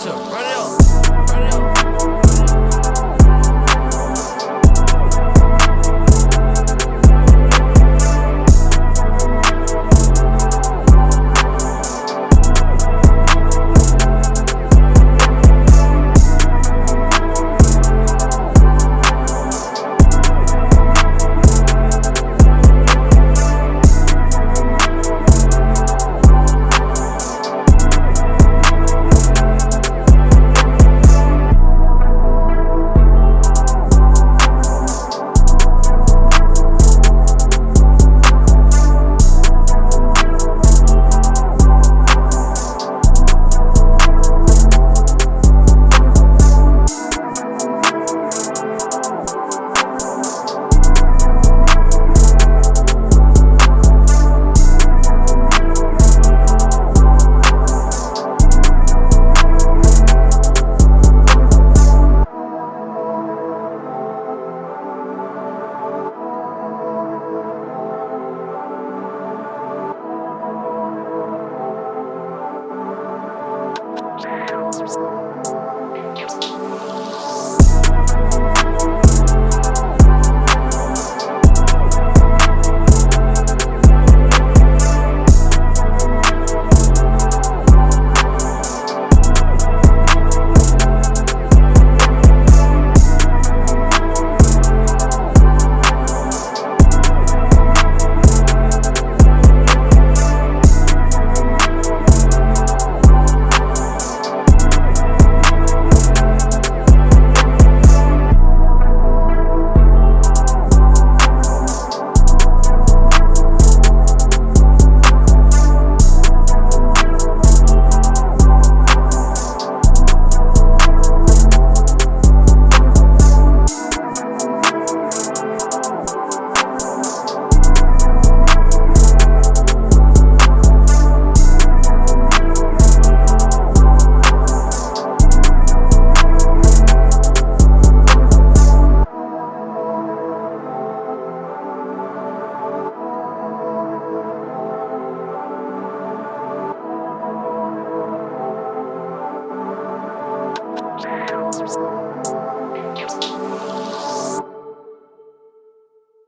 Hunter. Right